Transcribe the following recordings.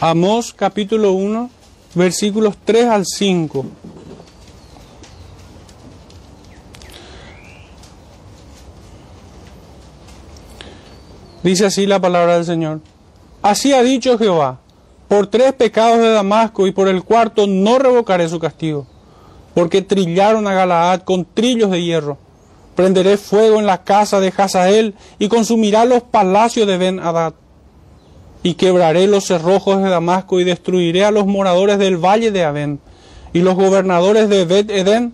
Amós capítulo 1, versículos 3 al 5. Dice así la palabra del Señor. Así ha dicho Jehová, por tres pecados de Damasco y por el cuarto no revocaré su castigo, porque trillaron a Galaad con trillos de hierro. Prenderé fuego en la casa de Hazael y consumirá los palacios de Ben Hadad. Y quebraré los cerrojos de Damasco y destruiré a los moradores del valle de Abén y los gobernadores de Bet Edén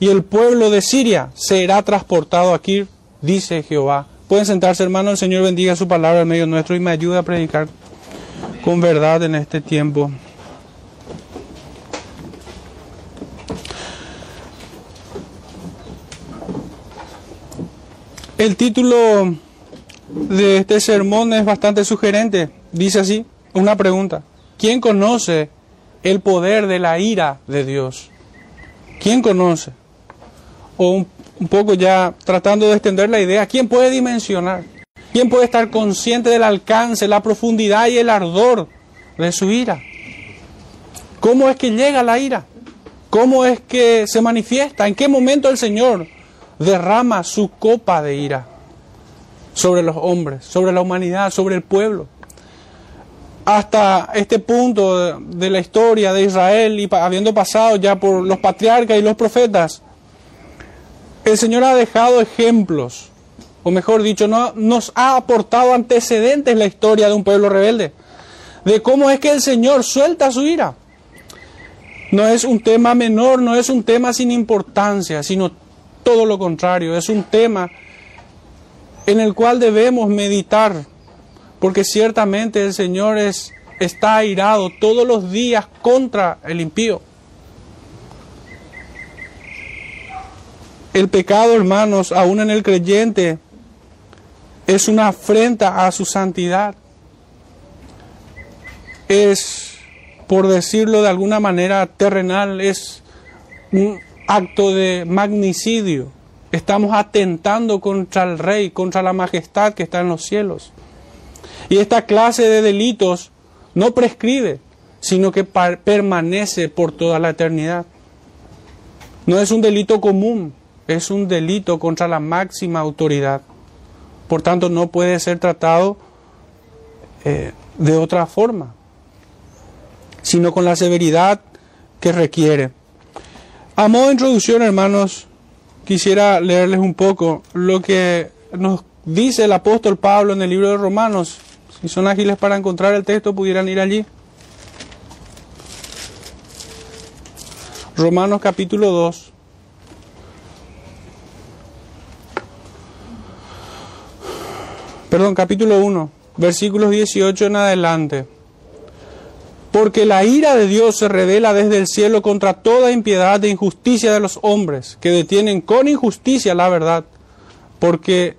y el pueblo de Siria será transportado aquí, dice Jehová. Pueden sentarse, hermano. El Señor bendiga su palabra en medio nuestro y me ayude a predicar con verdad en este tiempo. El título de este sermón es bastante sugerente. Dice así, una pregunta. ¿Quién conoce el poder de la ira de Dios? ¿Quién conoce? O un, poco ya tratando de extender la idea, ¿quién puede dimensionar? ¿Quién puede estar consciente del alcance, la profundidad y el ardor de su ira? ¿Cómo es que llega la ira? ¿Cómo es que se manifiesta? ¿En qué momento el Señor derrama su copa de ira sobre los hombres, sobre la humanidad, sobre el pueblo? Hasta este punto de la historia de Israel y habiendo pasado ya por los patriarcas y los profetas, el Señor ha dejado ejemplos, o mejor dicho, no, nos ha aportado antecedentes la historia de un pueblo rebelde, de cómo es que el Señor suelta su ira. No es un tema menor, no es un tema sin importancia, sino todo lo contrario, es un tema en el cual debemos meditar, porque ciertamente el Señor es, está airado todos los días contra el impío. El pecado, hermanos, aún en el creyente, es una afrenta a su santidad. Es, por decirlo de alguna manera terrenal, es un acto de magnicidio. Estamos atentando contra el rey, contra la majestad que está en los cielos. Y esta clase de delitos no prescribe, sino que permanece por toda la eternidad. No es un delito común, es un delito contra la máxima autoridad. Por tanto, no puede ser tratado eh, de otra forma, sino con la severidad que requiere. A modo de introducción, hermanos, quisiera leerles un poco lo que nos dice el apóstol Pablo en el libro de Romanos. Si son ágiles para encontrar el texto, pudieran ir allí. Romanos capítulo 2. perdón, capítulo 1, versículos 18 en adelante. Porque la ira de Dios se revela desde el cielo contra toda impiedad e injusticia de los hombres, que detienen con injusticia la verdad. Porque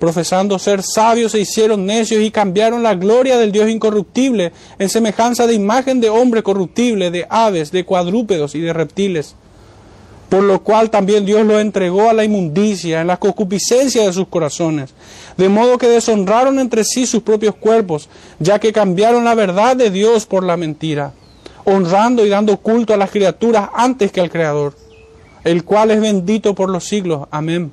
Profesando ser sabios se hicieron necios y cambiaron la gloria del Dios incorruptible en semejanza de imagen de hombre corruptible, de aves, de cuadrúpedos y de reptiles por lo cual también Dios lo entregó a la inmundicia, en la concupiscencia de sus corazones, de modo que deshonraron entre sí sus propios cuerpos, ya que cambiaron la verdad de Dios por la mentira, honrando y dando culto a las criaturas antes que al Creador, el cual es bendito por los siglos. Amén.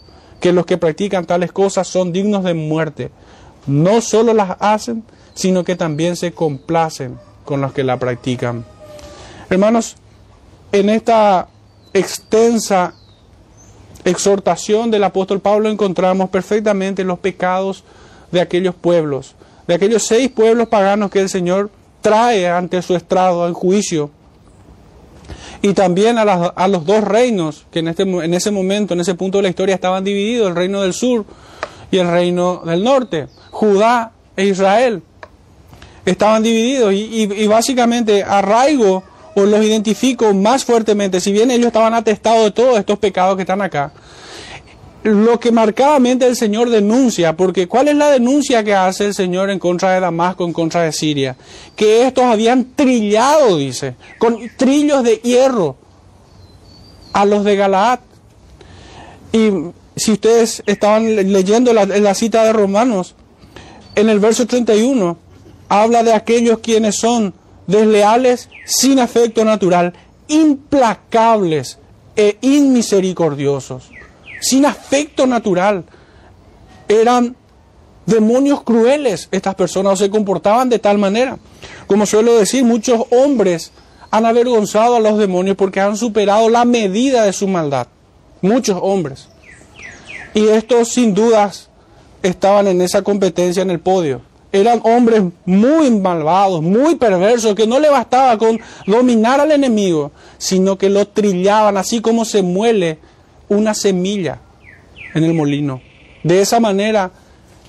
que los que practican tales cosas son dignos de muerte, no solo las hacen, sino que también se complacen con los que la practican. Hermanos, en esta extensa exhortación del apóstol Pablo encontramos perfectamente los pecados de aquellos pueblos, de aquellos seis pueblos paganos que el Señor trae ante su estrado en juicio. Y también a, los dos reinos que en, este, en ese momento, en ese punto de la historia estaban divididos, el reino del sur y el reino del norte. Judá e Israel. Estaban divididos y, básicamente arraigo o los identifico más fuertemente, si bien ellos estaban atestados de todos estos pecados que están acá. Lo que marcadamente el Señor denuncia, porque ¿cuál es la denuncia que hace el Señor en contra de Damasco, en contra de Siria? Que estos habían trillado, dice, con trillos de hierro a los de Galaad. Y si ustedes estaban leyendo la, la cita de Romanos, en el verso 31 habla de aquellos quienes son desleales, sin afecto natural, implacables e inmisericordiosos, sin afecto natural. Eran demonios crueles estas personas, se comportaban de tal manera. Como suelo decir, muchos hombres han avergonzado a los demonios porque han superado la medida de su maldad. Muchos hombres. Y estos sin dudas estaban en esa competencia en el podio. Eran hombres muy malvados, muy perversos, que no le bastaba con dominar al enemigo, sino que lo trillaban así como se muele una semilla en el molino. De esa manera,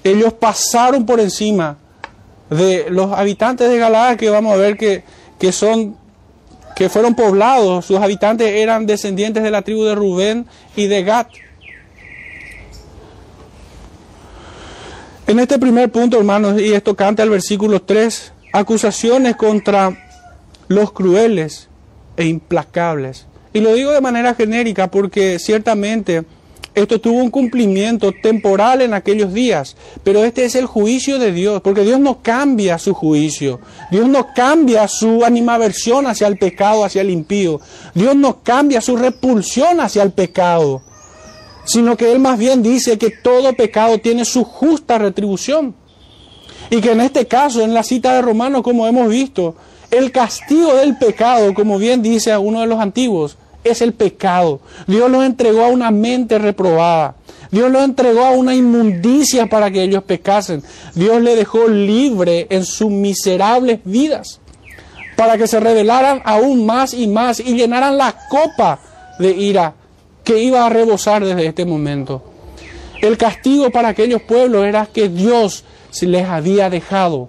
ellos pasaron por encima de los habitantes de Galaad, que vamos a ver que, que son que fueron poblados, sus habitantes eran descendientes de la tribu de Rubén y de Gad. En este primer punto, hermanos, y esto canta el versículo 3, acusaciones contra los crueles e implacables. Y lo digo de manera genérica porque ciertamente esto tuvo un cumplimiento temporal en aquellos días, pero este es el juicio de Dios, porque Dios no cambia su juicio, Dios no cambia su animaversión hacia el pecado, hacia el impío, Dios no cambia su repulsión hacia el pecado sino que él más bien dice que todo pecado tiene su justa retribución. Y que en este caso, en la cita de Romanos, como hemos visto, el castigo del pecado, como bien dice uno de los antiguos, es el pecado. Dios los entregó a una mente reprobada. Dios los entregó a una inmundicia para que ellos pecasen. Dios le dejó libre en sus miserables vidas para que se rebelaran aún más y más y llenaran la copa de ira que iba a rebosar desde este momento. El castigo para aquellos pueblos era que Dios les había dejado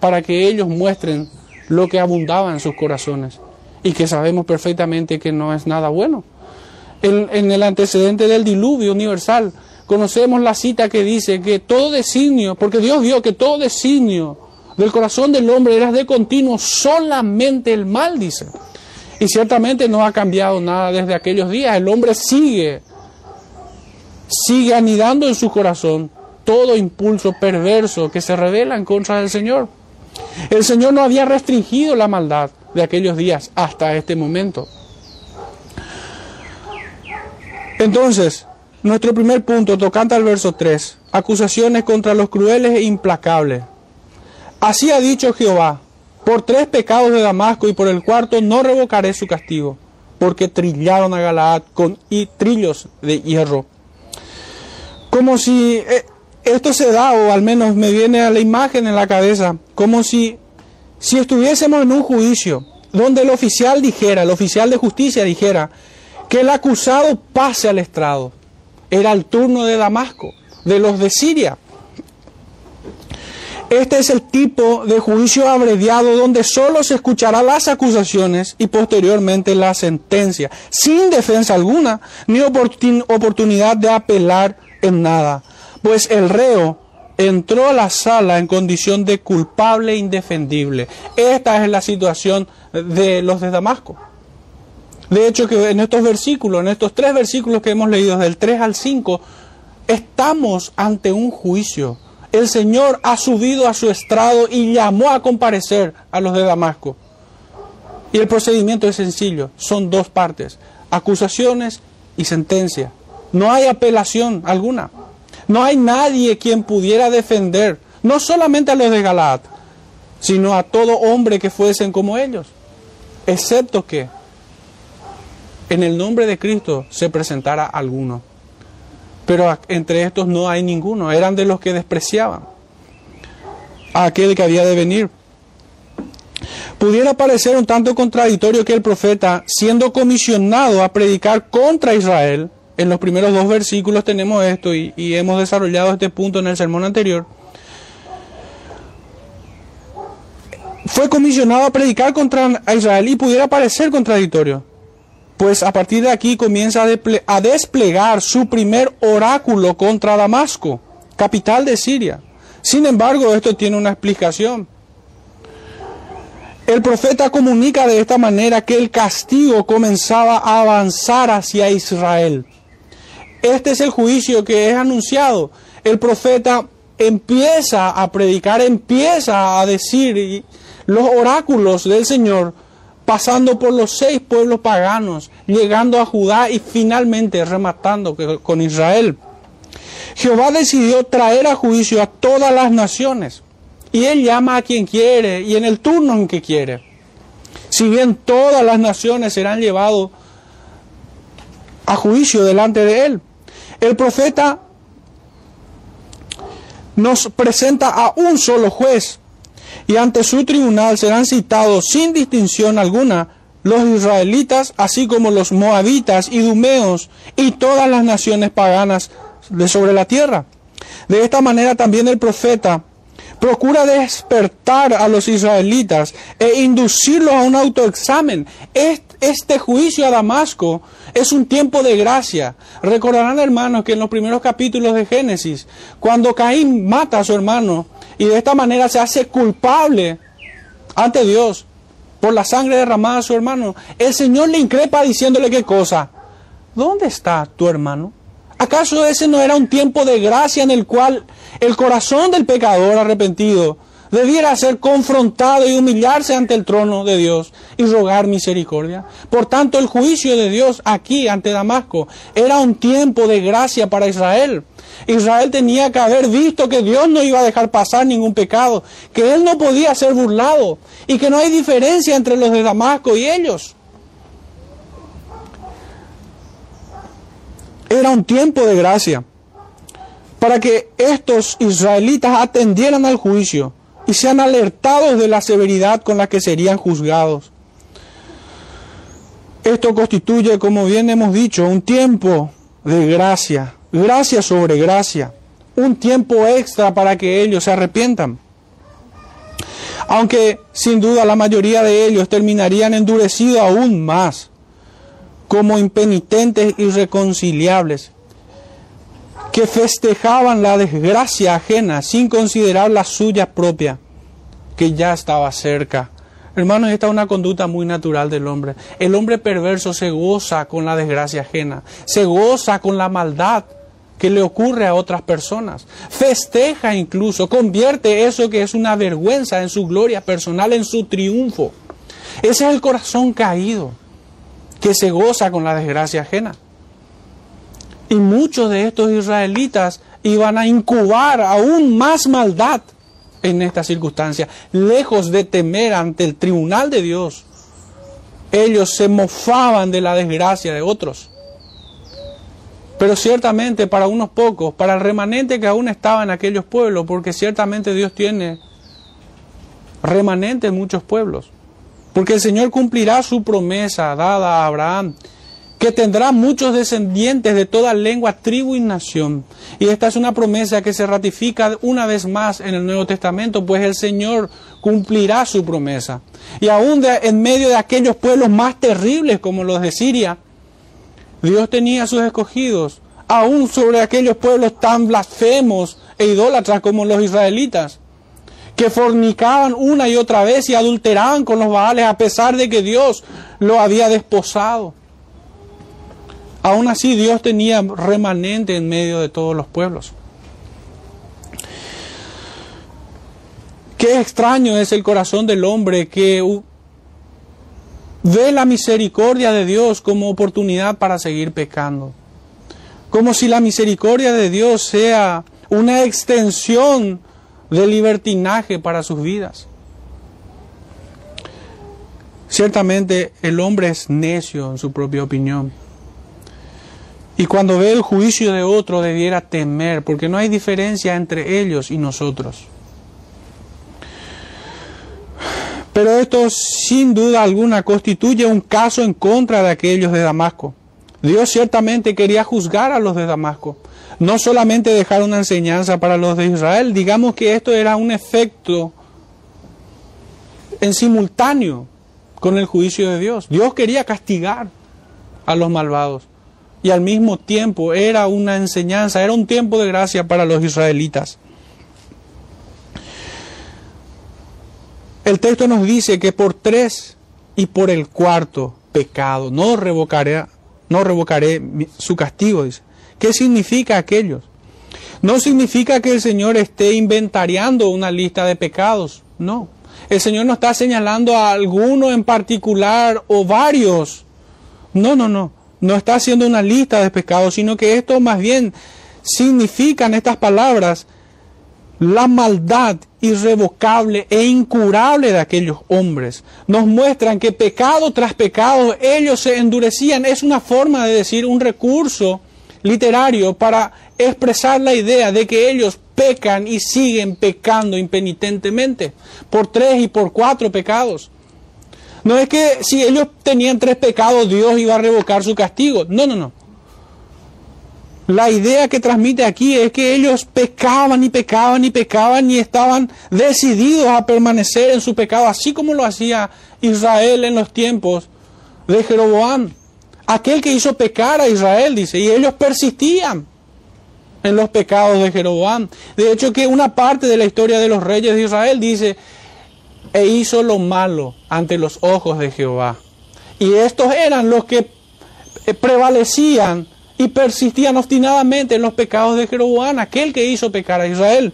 para que ellos muestren lo que abundaba en sus corazones y que sabemos perfectamente que no es nada bueno. En, el antecedente del diluvio universal conocemos la cita que dice que todo designio, porque Dios vio que todo designio del corazón del hombre era de continuo solamente el mal, dice. Y ciertamente no ha cambiado nada desde aquellos días. El hombre sigue, sigue anidando en su corazón todo impulso perverso que se revela en contra del Señor. El Señor no había restringido la maldad de aquellos días hasta este momento. Entonces, nuestro primer punto, tocante al verso 3, acusaciones contra los crueles e implacables. Así ha dicho Jehová, por tres pecados de Damasco y por el cuarto no revocaré su castigo, porque trillaron a Galaad con trillos de hierro. Como si eh, esto se da, o al menos me viene a la imagen en la cabeza, como si, si estuviésemos en un juicio donde el oficial dijera, el oficial de justicia dijera, que el acusado pase al estrado. Era el turno de Damasco, de los de Siria. Este es el tipo de juicio abreviado donde solo se escuchará las acusaciones y posteriormente la sentencia, sin defensa alguna ni oportunidad de apelar en nada, pues el reo entró a la sala en condición de culpable e indefendible. Esta es la situación de los de Damasco. De hecho, que en estos versículos, en estos tres versículos que hemos leído, del 3 al 5, estamos ante un juicio. El Señor ha subido a su estrado y llamó a comparecer a los de Damasco. Y el procedimiento es sencillo, son dos partes, acusaciones y sentencia. No hay apelación alguna. No hay nadie quien pudiera defender, no solamente a los de Galaad, sino a todo hombre que fuesen como ellos, excepto que en el nombre de Cristo se presentara alguno. Pero entre estos no hay ninguno, eran de los que despreciaban a aquel que había de venir. Pudiera parecer un tanto contradictorio que el profeta, siendo comisionado a predicar contra Israel, en los primeros dos versículos tenemos esto y, hemos desarrollado este punto en el sermón anterior. Fue comisionado a predicar contra Israel y pudiera parecer contradictorio. Pues a partir de aquí comienza a desplegar su primer oráculo contra Damasco, capital de Siria. Sin embargo, esto tiene una explicación. El profeta comunica de esta manera que el castigo comenzaba a avanzar hacia Israel. Este es el juicio que es anunciado. El profeta empieza a predicar, empieza a decir los oráculos del Señor, pasando por los seis pueblos paganos, llegando a Judá y finalmente rematando con Israel. Jehová decidió traer a juicio a todas las naciones y él llama a quien quiere y en el turno en que quiere. Si bien todas las naciones serán llevados a juicio delante de él, el profeta nos presenta a un solo juez y ante su tribunal serán citados sin distinción alguna los israelitas, así como los moabitas, y dumeos y todas las naciones paganas de sobre la tierra. De esta manera también el profeta procura despertar a los israelitas e inducirlos a un autoexamen. Este juicio a Damasco es un tiempo de gracia. Recordarán, hermanos, que en los primeros capítulos de Génesis, cuando Caín mata a su hermano y de esta manera se hace culpable ante Dios por la sangre derramada a su hermano, el Señor le increpa diciéndole qué cosa. ¿Dónde está tu hermano? ¿Acaso ese no era un tiempo de gracia en el cual el corazón del pecador arrepentido debiera ser confrontado y humillarse ante el trono de Dios y rogar misericordia. Por tanto, el juicio de Dios aquí ante Damasco era un tiempo de gracia para Israel. Israel tenía que haber visto que Dios no iba a dejar pasar ningún pecado, que Él no podía ser burlado y que no hay diferencia entre los de Damasco y ellos. Era un tiempo de gracia para que estos israelitas atendieran al juicio y sean alertados de la severidad con la que serían juzgados. Esto constituye, como bien hemos dicho, un tiempo de gracia, gracia sobre gracia, un tiempo extra para que ellos se arrepientan. Aunque sin duda la mayoría de ellos terminarían endurecidos aún más, como impenitentes irreconciliables, que festejaban la desgracia ajena sin considerar la suya propia, que ya estaba cerca. Hermanos, esta es una conducta muy natural del hombre. El hombre perverso se goza con la desgracia ajena, se goza con la maldad que le ocurre a otras personas. Festeja incluso, convierte eso que es una vergüenza en su gloria personal, en su triunfo. Ese es el corazón caído que se goza con la desgracia ajena. Y muchos de estos israelitas iban a incubar aún más maldad en esta circunstancia, lejos de temer ante el tribunal de Dios. Ellos se mofaban de la desgracia de otros. Pero ciertamente para unos pocos, para el remanente que aún estaba en aquellos pueblos, porque ciertamente Dios tiene remanente en muchos pueblos, porque el Señor cumplirá su promesa dada a Abraham que tendrá muchos descendientes de toda lengua, tribu y nación. Y esta es una promesa que se ratifica una vez más en el Nuevo Testamento, pues el Señor cumplirá su promesa. Y aún en medio de aquellos pueblos más terribles como los de Siria, Dios tenía sus escogidos, aún sobre aquellos pueblos tan blasfemos e idólatras como los israelitas, que fornicaban una y otra vez y adulteraban con los Baales a pesar de que Dios lo había desposado. Aún así Dios tenía remanente en medio de todos los pueblos. Qué extraño es el corazón del hombre que ve la misericordia de Dios como oportunidad para seguir pecando. Como si la misericordia de Dios sea una extensión de libertinaje para sus vidas. Ciertamente el hombre es necio en su propia opinión. Y cuando ve el juicio de otro debiera temer, porque no hay diferencia entre ellos y nosotros. Pero esto sin duda alguna constituye un caso en contra de aquellos de Damasco. Dios ciertamente quería juzgar a los de Damasco, no solamente dejar una enseñanza para los de Israel, digamos que esto era un efecto en simultáneo con el juicio de Dios. Dios quería castigar a los malvados y al mismo tiempo era una enseñanza, era un tiempo de gracia para los israelitas. El texto nos dice que por tres y por el cuarto pecado no revocaré, no revocaré su castigo, dice. ¿Qué significa aquellos? No significa que el Señor esté inventariando una lista de pecados, no. El Señor no está señalando a alguno en particular o varios. No, no, no. No está haciendo una lista de pecados, sino que esto más bien significan estas palabras la maldad irrevocable e incurable de aquellos hombres. Nos muestran que pecado tras pecado ellos se endurecían. Es una forma de decir, un recurso literario para expresar la idea de que ellos pecan y siguen pecando impenitentemente por tres y por cuatro pecados. No es que si ellos tenían tres pecados Dios iba a revocar su castigo. No, no, no. La idea que transmite aquí es que ellos pecaban y pecaban y pecaban y estaban decididos a permanecer en su pecado, así como lo hacía Israel en los tiempos de Jeroboam. Aquel que hizo pecar a Israel, dice, y ellos persistían en los pecados de Jeroboam. De hecho, que una parte de la historia de los reyes de Israel dice, e hizo lo malo ante los ojos de Jehová. Y estos eran los que prevalecían y persistían obstinadamente en los pecados de Jeroboam, aquel que hizo pecar a Israel.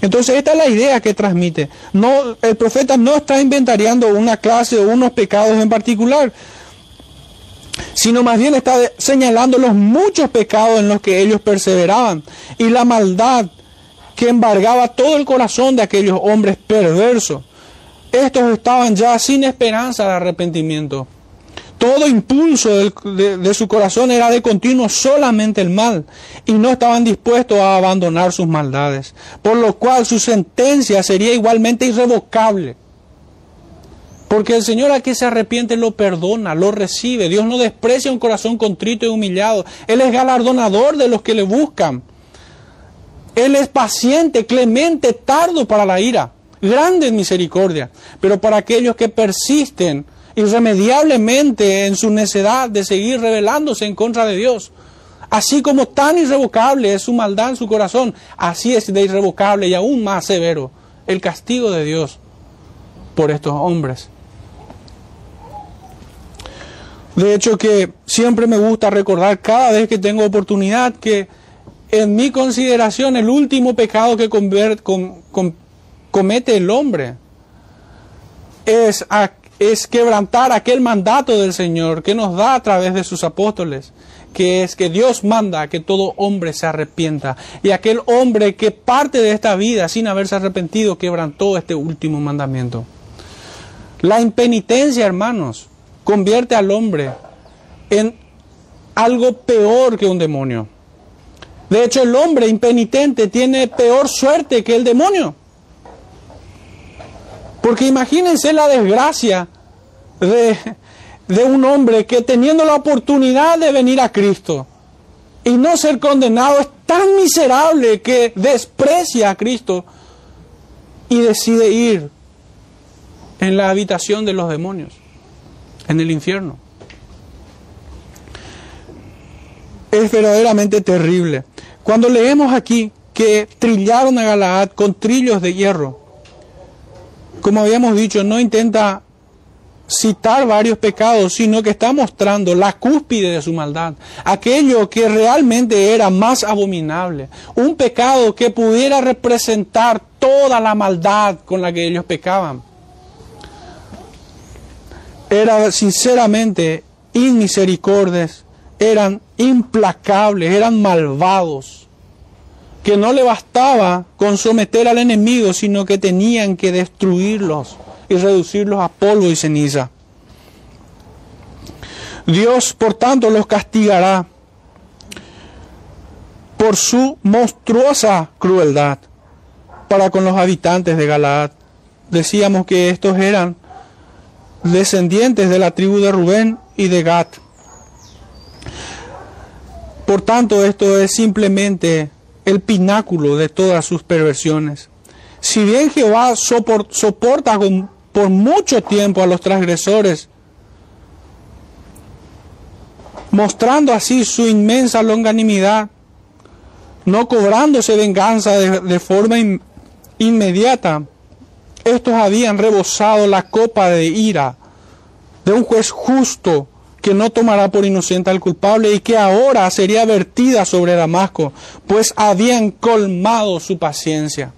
Entonces esta es la idea que transmite. No, el profeta no está inventariando una clase o unos pecados en particular, sino más bien está señalando los muchos pecados en los que ellos perseveraban y la maldad que embargaba todo el corazón de aquellos hombres perversos. Estos estaban ya sin esperanza de arrepentimiento. Todo impulso de, su corazón era de continuo solamente el mal y no estaban dispuestos a abandonar sus maldades, por lo cual su sentencia sería igualmente irrevocable. Porque el Señor a que se arrepiente lo perdona, lo recibe. Dios no desprecia un corazón contrito y humillado. Él es galardonador de los que le buscan. Él es paciente, clemente, tardo para la ira, grande en misericordia. Pero para aquellos que persisten irremediablemente en su necedad de seguir rebelándose en contra de Dios. Así como tan irrevocable es su maldad en su corazón, así es de irrevocable y aún más severo el castigo de Dios por estos hombres. De hecho que siempre me gusta recordar cada vez que tengo oportunidad que en mi consideración el último pecado que comete el hombre es es quebrantar aquel mandato del Señor que nos da a través de sus apóstoles, que es que Dios manda a que todo hombre se arrepienta. Y aquel hombre que parte de esta vida sin haberse arrepentido quebrantó este último mandamiento. La impenitencia, hermanos, convierte al hombre en algo peor que un demonio. De hecho, el hombre impenitente tiene peor suerte que el demonio. Porque imagínense la desgracia de, un hombre que teniendo la oportunidad de venir a Cristo y no ser condenado es tan miserable que desprecia a Cristo y decide ir en la habitación de los demonios, en el infierno. Es verdaderamente terrible. Cuando leemos aquí que trillaron a Galaad con trillos de hierro. Como habíamos dicho, no intenta citar varios pecados, sino que está mostrando la cúspide de su maldad, aquello que realmente era más abominable, un pecado que pudiera representar toda la maldad con la que ellos pecaban. Era sinceramente inmisericordes, eran implacables, eran malvados, que no le bastaba con someter al enemigo, sino que tenían que destruirlos y reducirlos a polvo y ceniza. Dios, por tanto, los castigará por su monstruosa crueldad para con los habitantes de Galaad. Decíamos que estos eran descendientes de la tribu de Rubén y de Gad. Por tanto, esto es simplemente el pináculo de todas sus perversiones. Si bien Jehová soporta por mucho tiempo a los transgresores, mostrando así su inmensa longanimidad, no cobrándose venganza de, forma inmediata. Estos habían rebosado la copa de ira de un juez justo que no tomará por inocente al culpable y que ahora sería vertida sobre Damasco, pues habían colmado su paciencia.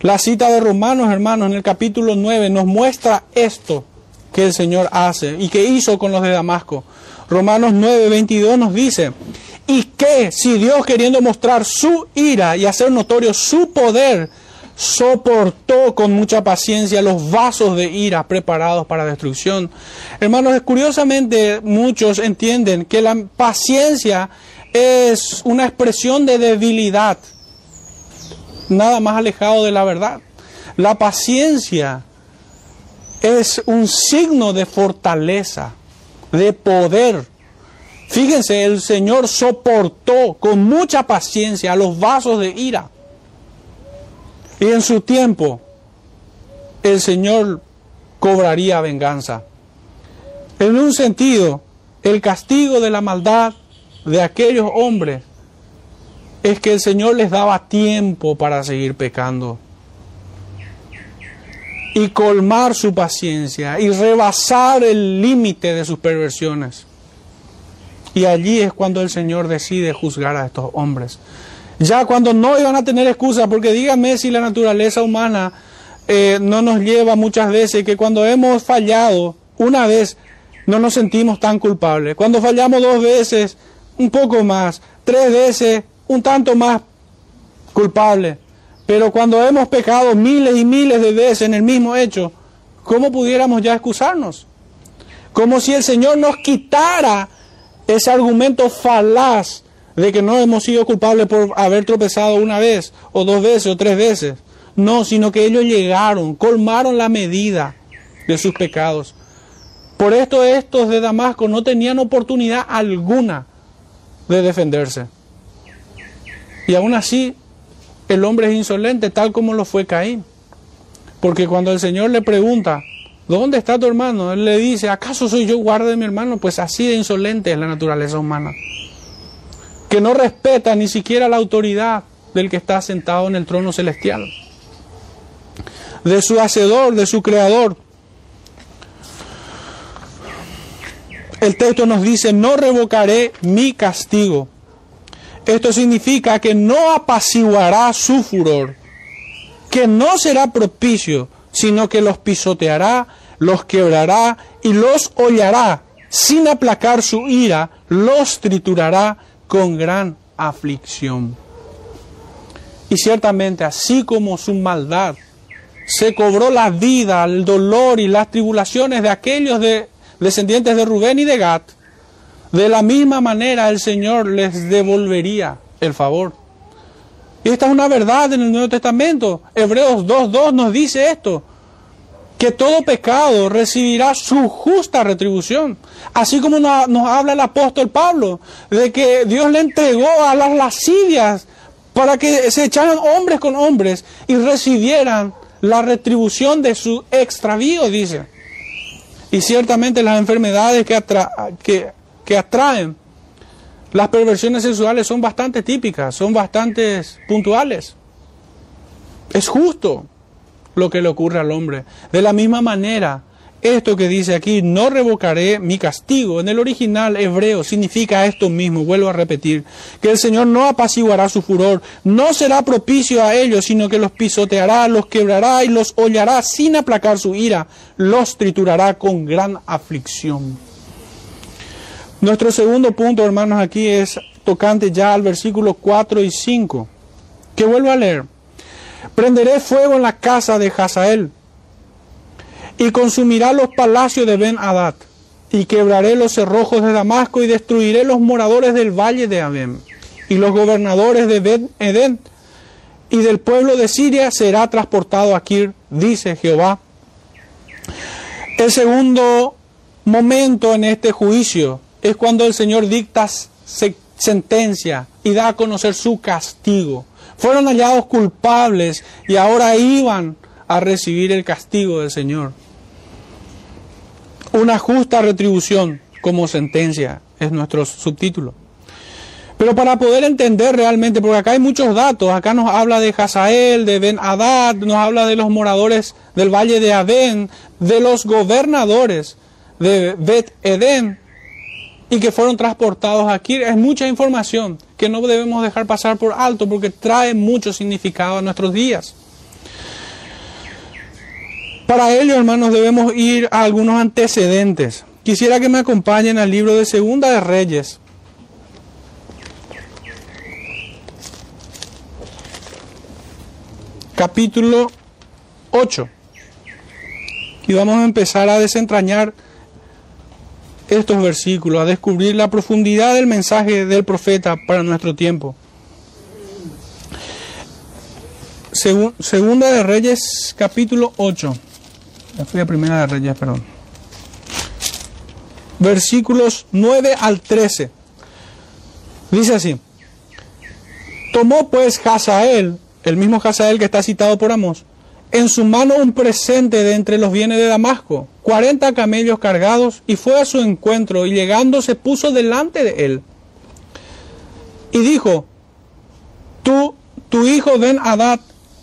La cita de Romanos, hermanos, en el capítulo 9 nos muestra esto que el Señor hace y que hizo con los de Damasco. Romanos 9, 22 nos dice, y que si Dios queriendo mostrar su ira y hacer notorio su poder, soportó con mucha paciencia los vasos de ira preparados para destrucción. Hermanos, curiosamente muchos entienden que la paciencia es una expresión de debilidad nada más alejado de la verdad. La paciencia es un signo de fortaleza, de poder. Fíjense, el Señor soportó con mucha paciencia los vasos de ira. Y en su tiempo, el Señor cobraría venganza. En un sentido, el castigo de la maldad de aquellos hombres es que el Señor les daba tiempo para seguir pecando y colmar su paciencia y rebasar el límite de sus perversiones. Y allí es cuando el Señor decide juzgar a estos hombres. Ya cuando no iban a tener excusa, porque dígame si la naturaleza humana eh, no nos lleva muchas veces que cuando hemos fallado una vez no nos sentimos tan culpables. Cuando fallamos dos veces, un poco más. Tres veces, un tanto más culpable. Pero cuando hemos pecado miles y miles de veces en el mismo hecho, ¿cómo pudiéramos ya excusarnos? Como si el Señor nos quitara ese argumento falaz de que no hemos sido culpables por haber tropezado una vez, o dos veces, o tres veces. No, sino que ellos llegaron, colmaron la medida de sus pecados. Por esto estos de Damasco no tenían oportunidad alguna de defenderse. Y aún así, el hombre es insolente tal como lo fue Caín. Porque cuando el Señor le pregunta, ¿dónde está tu hermano? Él le dice, ¿acaso soy yo guarda de mi hermano? Pues así de insolente es la naturaleza humana. Que no respeta ni siquiera la autoridad del que está sentado en el trono celestial. De su hacedor, de su creador. El texto nos dice, no revocaré mi castigo esto significa que no apaciguará su furor, que no será propicio, sino que los pisoteará, los quebrará y los hollará. Sin aplacar su ira, los triturará con gran aflicción. Y ciertamente, así como su maldad se cobró la vida, el dolor y las tribulaciones de aquellos de, descendientes de Rubén y de Gad, de la misma manera el Señor les devolvería el favor. Y esta es una verdad en el Nuevo Testamento. Hebreos 2.2 nos dice esto, que todo pecado recibirá su justa retribución. Así como nos, habla el apóstol Pablo, de que Dios le entregó a las lascivias para que se echaran hombres con hombres y recibieran la retribución de su extravío, dice. Y ciertamente las enfermedades que, que atraen Las perversiones sexuales son bastante típicas, son bastante puntuales. Es justo lo que le ocurre al hombre. De la misma manera, esto que dice aquí, no revocaré mi castigo, en el original hebreo significa esto mismo, vuelvo a repetir, que el Señor no apaciguará su furor, no será propicio a ellos, sino que los pisoteará, los quebrará y los hollará sin aplacar su ira, los triturará con gran aflicción. Nuestro segundo punto, hermanos, aquí es tocante ya al versículo 4 y 5, que vuelvo a leer. Prenderé fuego en la casa de Hazael y consumirá los palacios de Ben Hadad, y quebraré los cerrojos de Damasco, y destruiré los moradores del valle de Abem, y los gobernadores de Ben Edén, y del pueblo de Siria será transportado aquí, dice Jehová. El segundo momento en este juicio es cuando el Señor dicta sentencia y da a conocer su castigo. Fueron hallados culpables y ahora iban a recibir el castigo del Señor. Una justa retribución como sentencia es nuestro subtítulo. Pero para poder entender realmente, porque acá hay muchos datos, acá nos habla de Hazael, de Ben Hadad, nos habla de los moradores del valle de Adén, de los gobernadores de Bet Edén, y que fueron transportados aquí. Es mucha información que no debemos dejar pasar por alto porque trae mucho significado a nuestros días. Para ello, hermanos, debemos ir a algunos antecedentes. Quisiera que me acompañen al libro de Segunda de Reyes. Capítulo 8. Y vamos a empezar a desentrañar estos versículos, a descubrir la profundidad del mensaje del profeta para nuestro tiempo. Segunda de Reyes, capítulo 8 fui a Primera de Reyes, perdón. Versículos 9 al 13. Dice así. Tomó pues Hazael, el mismo Hazael que está citado por Amos, en su mano un presente de entre los bienes de Damasco, cuarenta camellos cargados, y fue a su encuentro, y llegando se puso delante de él. Y dijo, tú, tu hijo Ben Hadad,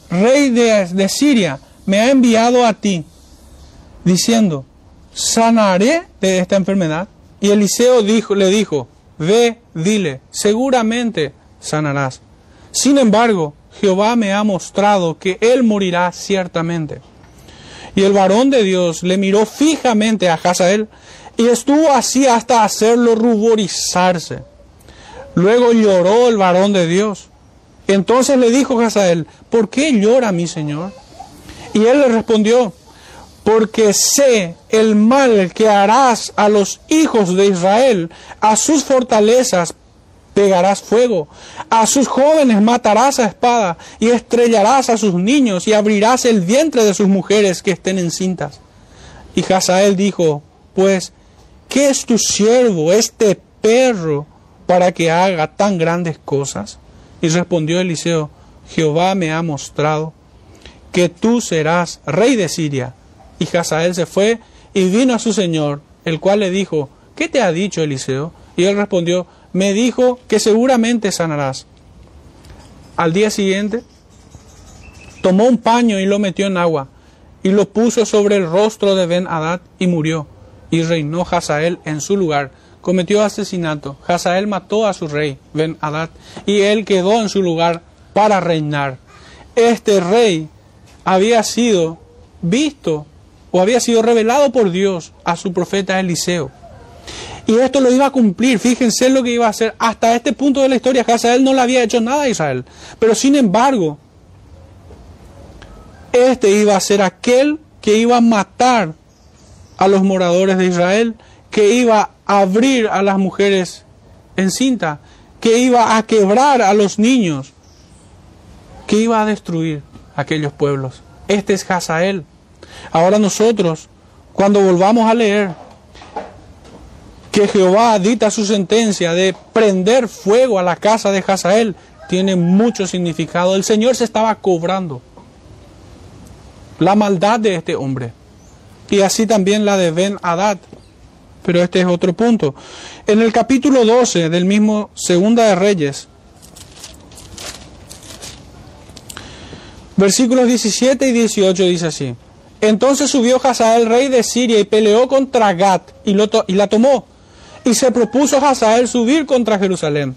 rey de, Siria, me ha enviado a ti diciendo, sanaré de esta enfermedad. Y Eliseo le dijo, ve, dile, seguramente sanarás. Sin embargo, Jehová me ha mostrado que él morirá ciertamente. Y el varón de Dios le miró fijamente a Hazael y estuvo así hasta hacerlo ruborizarse. Luego lloró el varón de Dios. Entonces le dijo Hazael, ¿por qué llora mi señor? Y él le respondió, porque sé el mal que harás a los hijos de Israel, a sus fortalezas pegarás fuego, a sus jóvenes matarás a espada, y estrellarás a sus niños, y abrirás el vientre de sus mujeres que estén encintas. Y Hazael dijo, pues, ¿qué es tu siervo, este perro, para que haga tan grandes cosas? Y respondió Eliseo, Jehová me ha mostrado que tú serás rey de Siria y Hazael se fue y vino a su señor, el cual le dijo, ¿qué te ha dicho Eliseo? Y él respondió, me dijo que seguramente sanarás. Al día siguiente, tomó un paño y lo metió en agua, y lo puso sobre el rostro de Ben Hadad y murió. Y reinó Hazael en su lugar. Cometió asesinato. Hazael mató a su rey, Ben Hadad, y él quedó en su lugar para reinar. Este rey había sido visto o había sido revelado por Dios a su profeta Eliseo. Y esto lo iba a cumplir, fíjense lo que iba a hacer. Hasta este punto de la historia, Hazael no le había hecho nada a Israel. Pero sin embargo, este iba a ser aquel que iba a matar a los moradores de Israel, que iba a abrir a las mujeres encinta, que iba a quebrar a los niños, que iba a destruir aquellos pueblos. Este es Hazael. Ahora nosotros, cuando volvamos a leer que Jehová dicta su sentencia de prender fuego a la casa de Hazael, tiene mucho significado. El Señor se estaba cobrando la maldad de este hombre y así también la de Ben Hadad. pero este es otro punto. En el capítulo 12 del mismo Segunda de Reyes, versículos 17 y 18 dice así. Entonces subió Hazael, rey de Siria, y peleó contra Gat, y, la tomó. Y se propuso Hazael subir contra Jerusalén.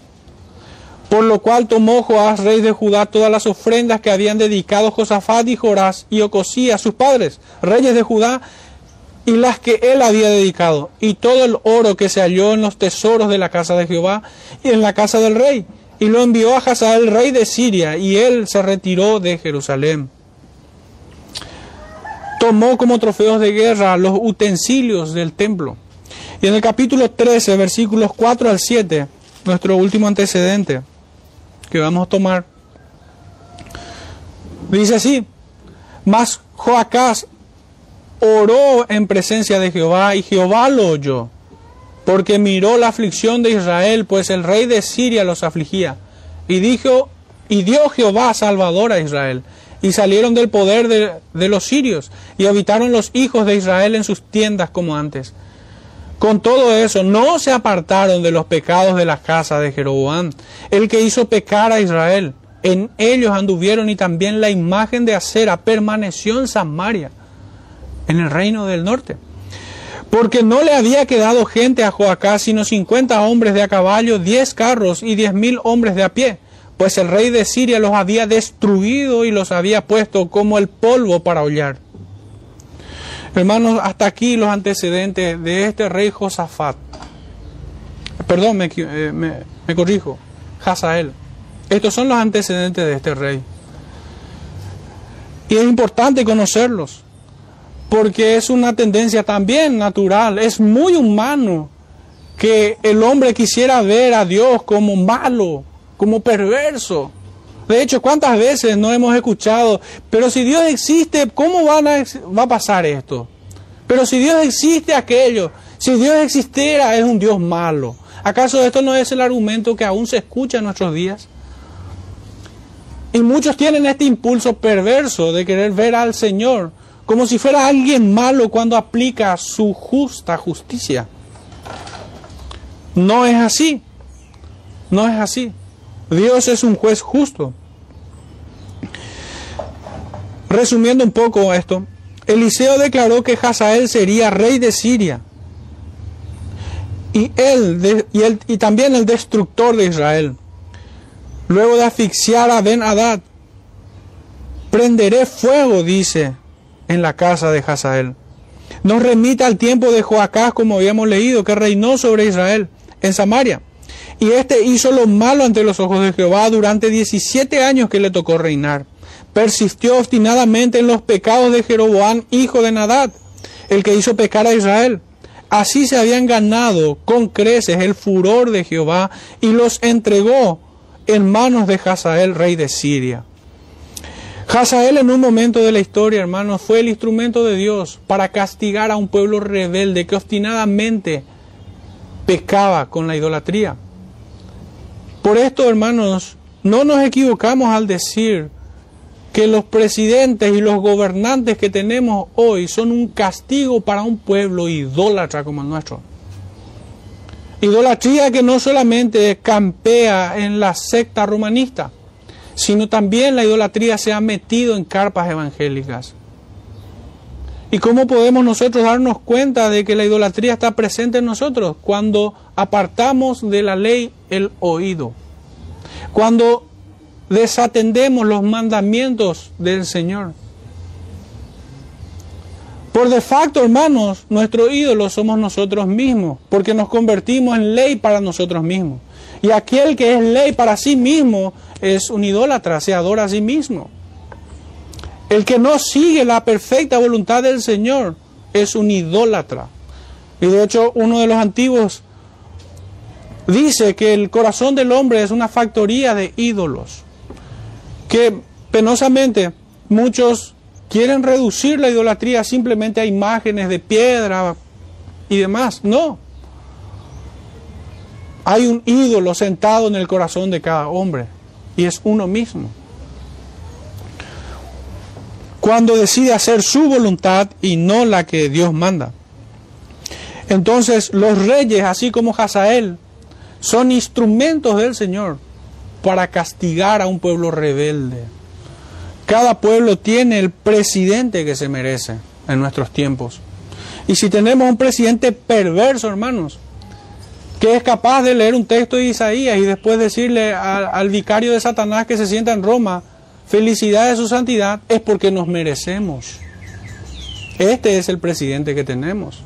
Por lo cual tomó Joás, rey de Judá, todas las ofrendas que habían dedicado Josafat y Jorás y Ocosía, sus padres, reyes de Judá, y las que él había dedicado, y todo el oro que se halló en los tesoros de la casa de Jehová y en la casa del rey, y lo envió a Hazael, rey de Siria, y él se retiró de Jerusalén. Tomó como trofeos de guerra los utensilios del templo. Y en el capítulo 13, versículos 4 al 7, nuestro último antecedente, que vamos a tomar. Dice así, mas Joacás oró en presencia de Jehová y Jehová lo oyó, porque miró la aflicción de Israel, pues el rey de Siria los afligía. Y dijo, y dio Jehová salvador a Israel. Y salieron del poder de, de los sirios, y habitaron los hijos de Israel en sus tiendas como antes. Con todo eso, no se apartaron de los pecados de la casa de Jeroboam, el que hizo pecar a Israel. En ellos anduvieron y también la imagen de acera permaneció en Samaria, en el reino del norte. Porque no le había quedado gente a Joacá, sino cincuenta hombres de a caballo, diez carros y diez mil hombres de a pie, pues el rey de Siria los había destruido y los había puesto como el polvo para hollar. Hermanos, hasta aquí los antecedentes de este rey Josafat. Perdón, me, eh, me, corrijo. Hazael. Estos son los antecedentes de este rey. Y es importante conocerlos, porque es una tendencia también natural, es muy humano que el hombre quisiera ver a Dios como malo, como perverso. De hecho, ¿cuántas veces no hemos escuchado, pero si Dios existe, ¿cómo van a, va a pasar esto? Pero si Dios existe aquello, si Dios existiera, es un Dios malo. ¿Acaso esto no es el argumento que aún se escucha en nuestros días? Y muchos tienen este impulso perverso de querer ver al Señor como si fuera alguien malo cuando aplica su justa justicia. No es así. No es así. Dios es un juez justo. Resumiendo un poco esto, Eliseo declaró que Hazael sería rey de Siria y él, y, él, y también el destructor de Israel. Luego de asfixiar a Ben Hadad, prenderé fuego, dice, en la casa de Hazael. Nos remita al tiempo de Joacás, como habíamos leído, que reinó sobre Israel en Samaria. Y este hizo lo malo ante los ojos de Jehová durante 17 años que le tocó reinar persistió obstinadamente en los pecados de Jeroboam, hijo de Nadad, el que hizo pecar a Israel. Así se habían ganado con creces el furor de Jehová y los entregó en manos de Hazael, rey de Siria. Hazael en un momento de la historia, hermanos, fue el instrumento de Dios para castigar a un pueblo rebelde que obstinadamente pecaba con la idolatría. Por esto, hermanos, no nos equivocamos al decir que los presidentes y los gobernantes que tenemos hoy son un castigo para un pueblo idólatra como el nuestro. Idolatría que no solamente campea en la secta romanista, sino también la idolatría se ha metido en carpas evangélicas. ¿Y cómo podemos nosotros darnos cuenta de que la idolatría está presente en nosotros? Cuando apartamos de la ley el oído. Cuando desatendemos los mandamientos del Señor. Por de facto, hermanos, nuestro ídolo somos nosotros mismos, porque nos convertimos en ley para nosotros mismos. Y aquel que es ley para sí mismo es un idólatra, se adora a sí mismo. El que no sigue la perfecta voluntad del Señor es un idólatra. Y de hecho, uno de los antiguos dice que el corazón del hombre es una factoría de ídolos que penosamente muchos quieren reducir la idolatría simplemente a imágenes de piedra y demás. No. Hay un ídolo sentado en el corazón de cada hombre y es uno mismo. Cuando decide hacer su voluntad y no la que Dios manda. Entonces los reyes, así como Hazael, son instrumentos del Señor para castigar a un pueblo rebelde. Cada pueblo tiene el presidente que se merece en nuestros tiempos. Y si tenemos un presidente perverso, hermanos, que es capaz de leer un texto de Isaías y después decirle al, al vicario de Satanás que se sienta en Roma, felicidad de su santidad, es porque nos merecemos. Este es el presidente que tenemos.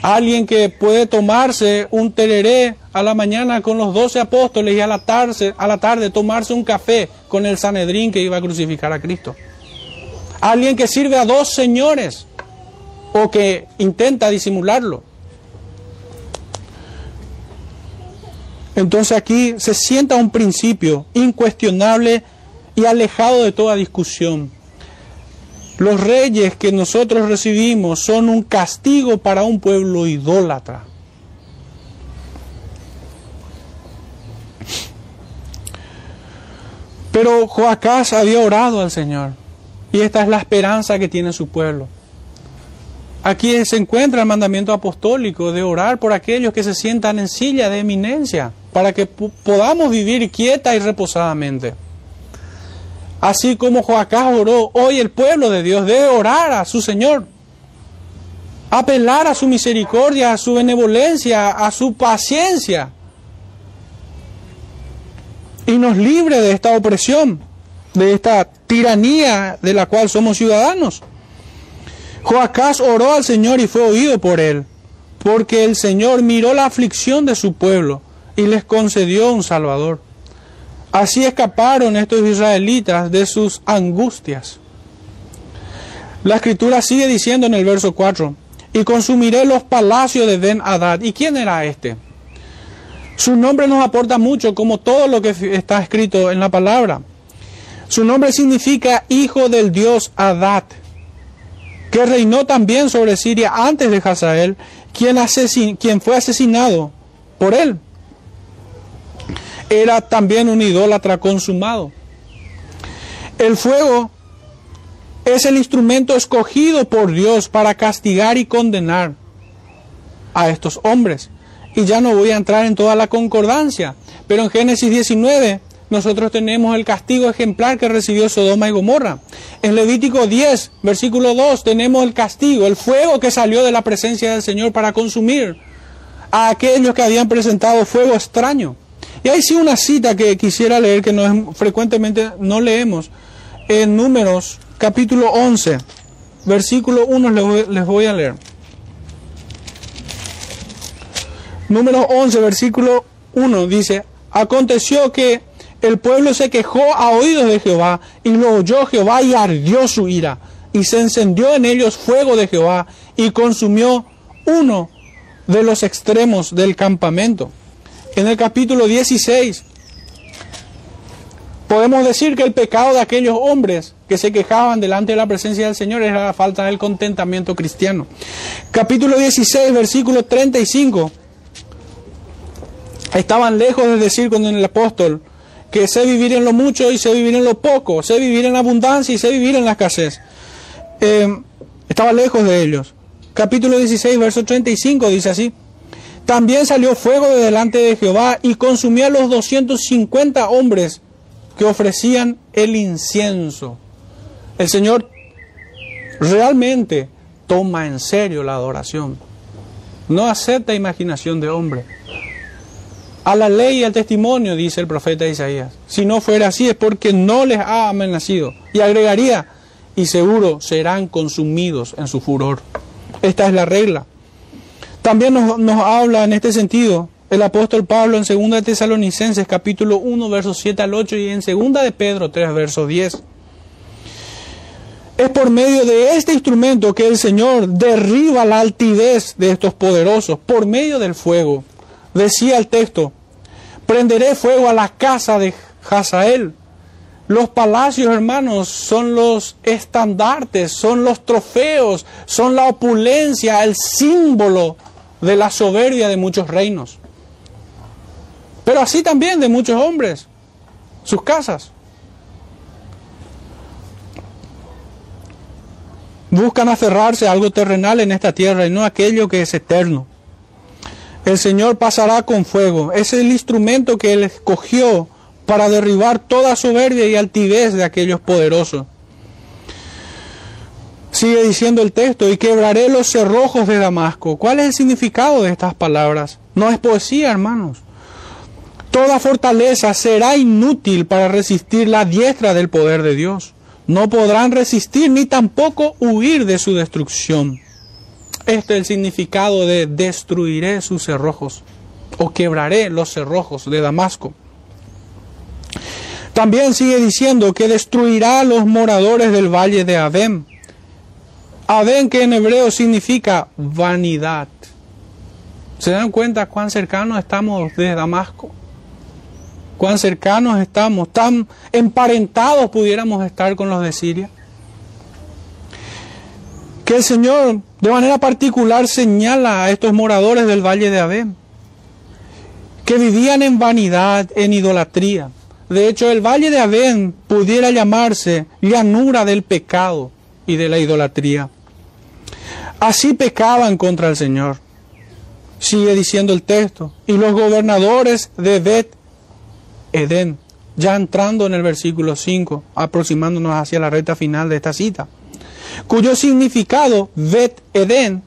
Alguien que puede tomarse un tereré a la mañana con los doce apóstoles y a la, tarde, a la tarde tomarse un café con el Sanedrín que iba a crucificar a Cristo. Alguien que sirve a dos señores o que intenta disimularlo. Entonces aquí se sienta un principio incuestionable y alejado de toda discusión. Los reyes que nosotros recibimos son un castigo para un pueblo idólatra. Pero Joacás había orado al Señor y esta es la esperanza que tiene su pueblo. Aquí se encuentra el mandamiento apostólico de orar por aquellos que se sientan en silla de eminencia para que podamos vivir quieta y reposadamente. Así como Joacás oró, hoy el pueblo de Dios debe orar a su Señor, apelar a su misericordia, a su benevolencia, a su paciencia, y nos libre de esta opresión, de esta tiranía de la cual somos ciudadanos. Joacás oró al Señor y fue oído por él, porque el Señor miró la aflicción de su pueblo y les concedió un Salvador. Así escaparon estos israelitas de sus angustias. La escritura sigue diciendo en el verso 4, y consumiré los palacios de Ben Hadad. ¿Y quién era este? Su nombre nos aporta mucho, como todo lo que está escrito en la palabra. Su nombre significa hijo del dios Hadad, que reinó también sobre Siria antes de Hazael, quien, quien fue asesinado por él era también un idólatra consumado. El fuego es el instrumento escogido por Dios para castigar y condenar a estos hombres. Y ya no voy a entrar en toda la concordancia, pero en Génesis 19 nosotros tenemos el castigo ejemplar que recibió Sodoma y Gomorra. En Levítico 10, versículo 2, tenemos el castigo, el fuego que salió de la presencia del Señor para consumir a aquellos que habían presentado fuego extraño. Y hay sí una cita que quisiera leer que no frecuentemente no leemos. En Números capítulo 11, versículo 1 les voy, a leer. Números 11, versículo 1 dice, aconteció que el pueblo se quejó a oídos de Jehová y lo oyó Jehová y ardió su ira y se encendió en ellos fuego de Jehová y consumió uno de los extremos del campamento en el capítulo 16, podemos decir que el pecado de aquellos hombres que se quejaban delante de la presencia del Señor era la falta del contentamiento cristiano. Capítulo 16, versículo 35. Estaban lejos de decir con el apóstol que sé vivir en lo mucho y sé vivir en lo poco, sé vivir en la abundancia y sé vivir en la escasez. Eh, estaba lejos de ellos. Capítulo 16, verso 35 dice así. También salió fuego de delante de Jehová y consumió a los 250 hombres que ofrecían el incienso. El Señor realmente toma en serio la adoración. No acepta imaginación de hombre. A la ley y al testimonio, dice el profeta Isaías. Si no fuera así es porque no les ha amenazado. Y agregaría, y seguro serán consumidos en su furor. Esta es la regla. También nos, habla en este sentido el apóstol Pablo en 2 de Tesalonicenses capítulo 1 versos 7 al 8 y en 2 de Pedro 3 versos 10. Es por medio de este instrumento que el Señor derriba la altivez de estos poderosos, por medio del fuego. Decía el texto, prenderé fuego a la casa de Hazael. Los palacios, hermanos, son los estandartes, son los trofeos, son la opulencia, el símbolo de la soberbia de muchos reinos. Pero así también de muchos hombres, sus casas. Buscan aferrarse a algo terrenal en esta tierra y no aquello que es eterno. El Señor pasará con fuego. Es el instrumento que Él escogió para derribar toda soberbia y altivez de aquellos poderosos. Sigue diciendo el texto, y quebraré los cerrojos de Damasco. ¿Cuál es el significado de estas palabras? No es poesía, hermanos. Toda fortaleza será inútil para resistir la diestra del poder de Dios. No podrán resistir ni tampoco huir de su destrucción. Este es el significado de destruiré sus cerrojos o quebraré los cerrojos de Damasco. También sigue diciendo que destruirá a los moradores del valle de Adem. Adem que en hebreo significa vanidad. ¿Se dan cuenta cuán cercanos estamos de Damasco? Cuán cercanos estamos, tan emparentados pudiéramos estar con los de Siria. Que el Señor de manera particular señala a estos moradores del valle de Adem, que vivían en vanidad, en idolatría. De hecho, el valle de Adem pudiera llamarse llanura del pecado y de la idolatría. Así pecaban contra el Señor. Sigue diciendo el texto. Y los gobernadores de Bet Edén, ya entrando en el versículo 5, aproximándonos hacia la recta final de esta cita, cuyo significado, Bet Edén,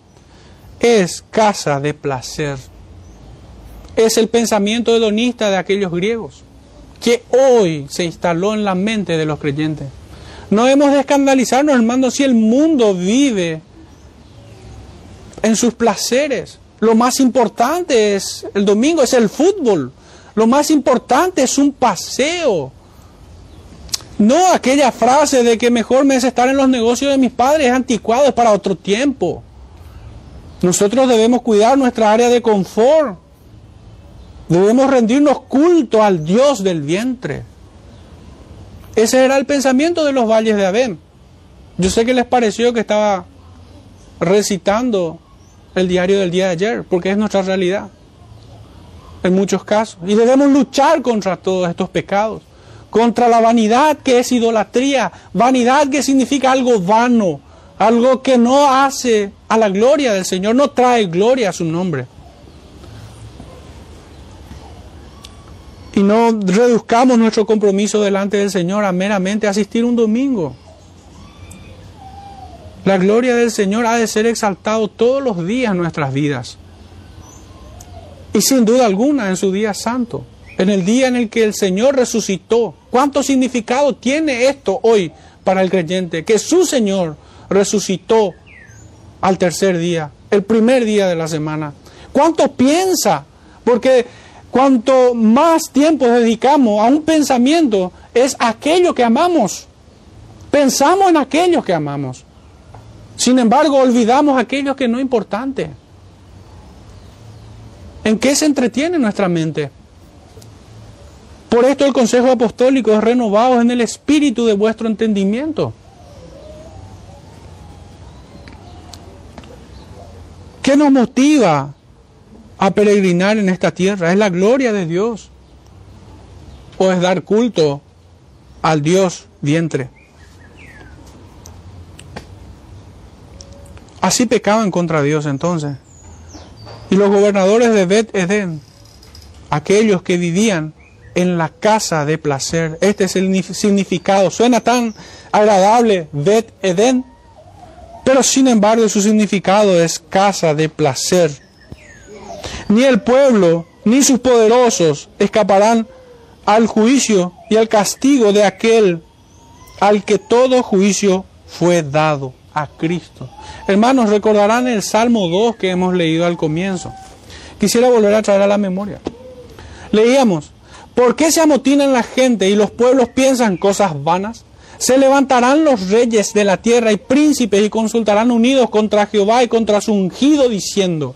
es casa de placer. Es el pensamiento hedonista de aquellos griegos, que hoy se instaló en la mente de los creyentes. No hemos de escandalizarnos, hermanos, si el mundo vive en sus placeres. Lo más importante es el domingo, es el fútbol. Lo más importante es un paseo. No aquella frase de que mejor me es estar en los negocios de mis padres, es anticuado, es para otro tiempo. Nosotros debemos cuidar nuestra área de confort. Debemos rendirnos culto al Dios del vientre. Ese era el pensamiento de los valles de Abem. Yo sé que les pareció que estaba recitando el diario del día de ayer, porque es nuestra realidad en muchos casos. Y debemos luchar contra todos estos pecados, contra la vanidad que es idolatría, vanidad que significa algo vano, algo que no hace a la gloria del Señor, no trae gloria a su nombre. Y no reduzcamos nuestro compromiso delante del Señor a meramente asistir un domingo. La gloria del Señor ha de ser exaltado todos los días en nuestras vidas. Y sin duda alguna en su día santo, en el día en el que el Señor resucitó. ¿Cuánto significado tiene esto hoy para el creyente? Que su Señor resucitó al tercer día, el primer día de la semana. ¿Cuánto piensa? Porque cuanto más tiempo dedicamos a un pensamiento, es aquello que amamos. Pensamos en aquellos que amamos. Sin embargo, olvidamos aquello que no es importante. ¿En qué se entretiene nuestra mente? Por esto el consejo apostólico es renovado en el espíritu de vuestro entendimiento. ¿Qué nos motiva a peregrinar en esta tierra? ¿Es la gloria de Dios? ¿O es dar culto al Dios vientre? Así pecaban contra Dios entonces. Y los gobernadores de Bet Edén, aquellos que vivían en la casa de placer, este es el significado. Suena tan agradable Bet Edén, pero sin embargo su significado es casa de placer. Ni el pueblo ni sus poderosos escaparán al juicio y al castigo de aquel al que todo juicio fue dado a Cristo. Hermanos, recordarán el Salmo 2 que hemos leído al comienzo. Quisiera volver a traer a la memoria. Leíamos, ¿por qué se amotinan la gente y los pueblos piensan cosas vanas? Se levantarán los reyes de la tierra y príncipes y consultarán unidos contra Jehová y contra su ungido diciendo,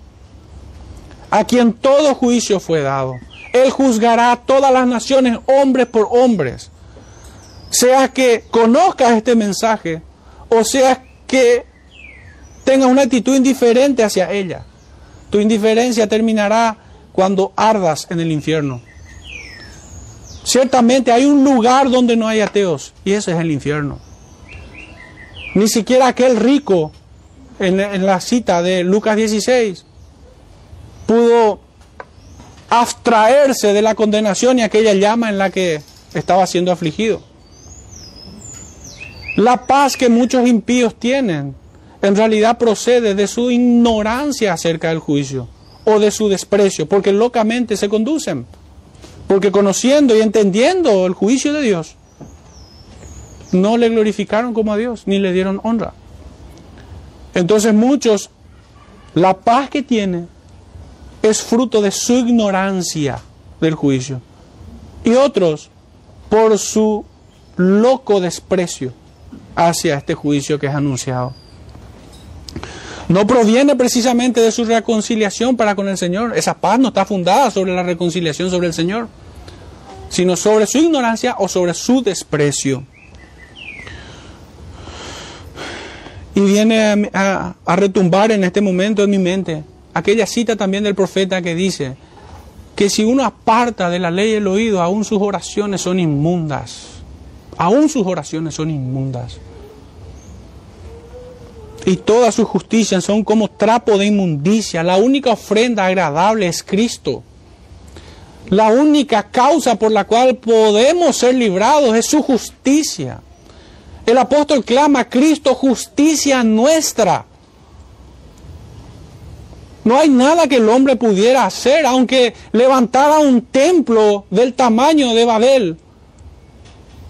a quien todo juicio fue dado. Él juzgará a todas las naciones, hombres por hombres. Sea que conozcas este mensaje o sea que tengas una actitud indiferente hacia ella. Tu indiferencia terminará cuando ardas en el infierno. Ciertamente hay un lugar donde no hay ateos y ese es el infierno. Ni siquiera aquel rico en, en la cita de Lucas 16 pudo abstraerse de la condenación y aquella llama en la que estaba siendo afligido. La paz que muchos impíos tienen en realidad procede de su ignorancia acerca del juicio o de su desprecio, porque locamente se conducen, porque conociendo y entendiendo el juicio de Dios, no le glorificaron como a Dios, ni le dieron honra. Entonces muchos, la paz que tienen es fruto de su ignorancia del juicio. Y otros, por su loco desprecio hacia este juicio que es anunciado. No proviene precisamente de su reconciliación para con el Señor. Esa paz no está fundada sobre la reconciliación sobre el Señor, sino sobre su ignorancia o sobre su desprecio. Y viene a, retumbar en este momento en mi mente aquella cita también del profeta que dice que si uno aparta de la ley el oído, aún sus oraciones son inmundas. Aún sus oraciones son inmundas. Y todas sus justicias son como trapo de inmundicia. La única ofrenda agradable es Cristo. La única causa por la cual podemos ser librados es su justicia. El apóstol clama, Cristo, justicia nuestra. No hay nada que el hombre pudiera hacer, aunque levantara un templo del tamaño de Babel.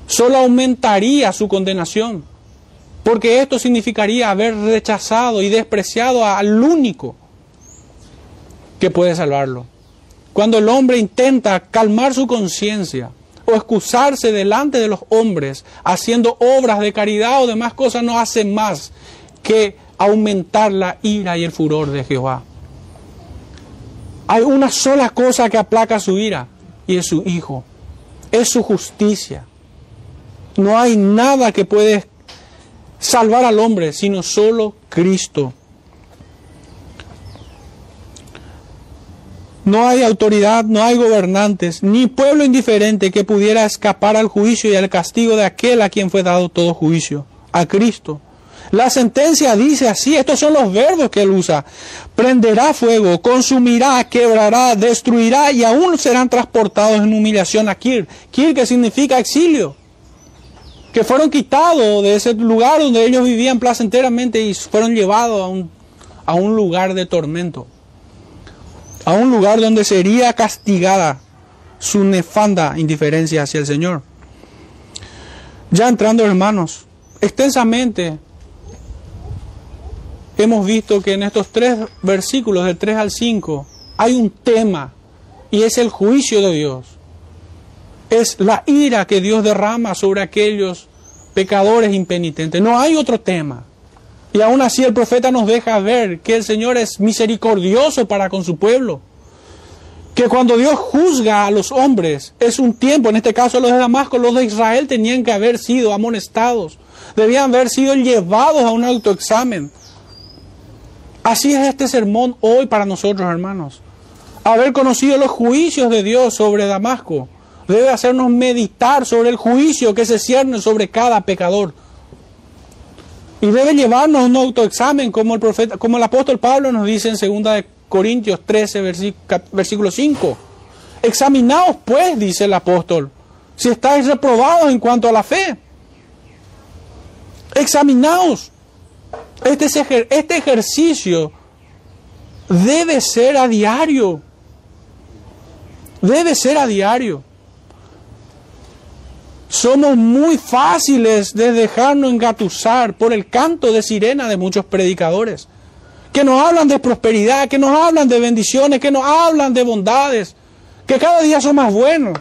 Solo aumentaría su condenación. Porque esto significaría haber rechazado y despreciado al único que puede salvarlo. Cuando el hombre intenta calmar su conciencia o excusarse delante de los hombres haciendo obras de caridad o demás cosas, no hace más que aumentar la ira y el furor de Jehová. Hay una sola cosa que aplaca su ira y es su Hijo. Es su justicia. No hay nada que puede salvar al hombre, sino solo Cristo. No hay autoridad, no hay gobernantes, ni pueblo indiferente que pudiera escapar al juicio y al castigo de aquel a quien fue dado todo juicio, a Cristo. La sentencia dice así, estos son los verbos que él usa. Prenderá fuego, consumirá, quebrará, destruirá y aún serán transportados en humillación a Kir. Kir que significa exilio. Que fueron quitados de ese lugar donde ellos vivían placenteramente y fueron llevados a un, a un lugar de tormento. A un lugar donde sería castigada su nefanda indiferencia hacia el Señor. Ya entrando hermanos, extensamente hemos visto que en estos tres versículos, del 3 al 5, hay un tema y es el juicio de Dios. Es la ira que Dios derrama sobre aquellos pecadores impenitentes. No hay otro tema. Y aún así el profeta nos deja ver que el Señor es misericordioso para con su pueblo. Que cuando Dios juzga a los hombres es un tiempo, en este caso los de Damasco, los de Israel tenían que haber sido amonestados, debían haber sido llevados a un autoexamen Así es este sermón hoy para nosotros, hermanos. Haber conocido los juicios de Dios sobre Damasco debe hacernos meditar sobre el juicio que se cierne sobre cada pecador. Y debe llevarnos un autoexamen, como el profeta, como el apóstol Pablo nos dice en 2 Corintios 13, versículo 5. Examinaos, pues, dice el apóstol, si estáis reprobados en cuanto a la fe. Examinaos. Este, este ejercicio debe ser a diario. Debe ser a diario. Somos muy fáciles de dejarnos engatusar por el canto de sirena de muchos predicadores, que nos hablan de prosperidad, que nos hablan de bendiciones, que nos hablan de bondades, que cada día son más buenos.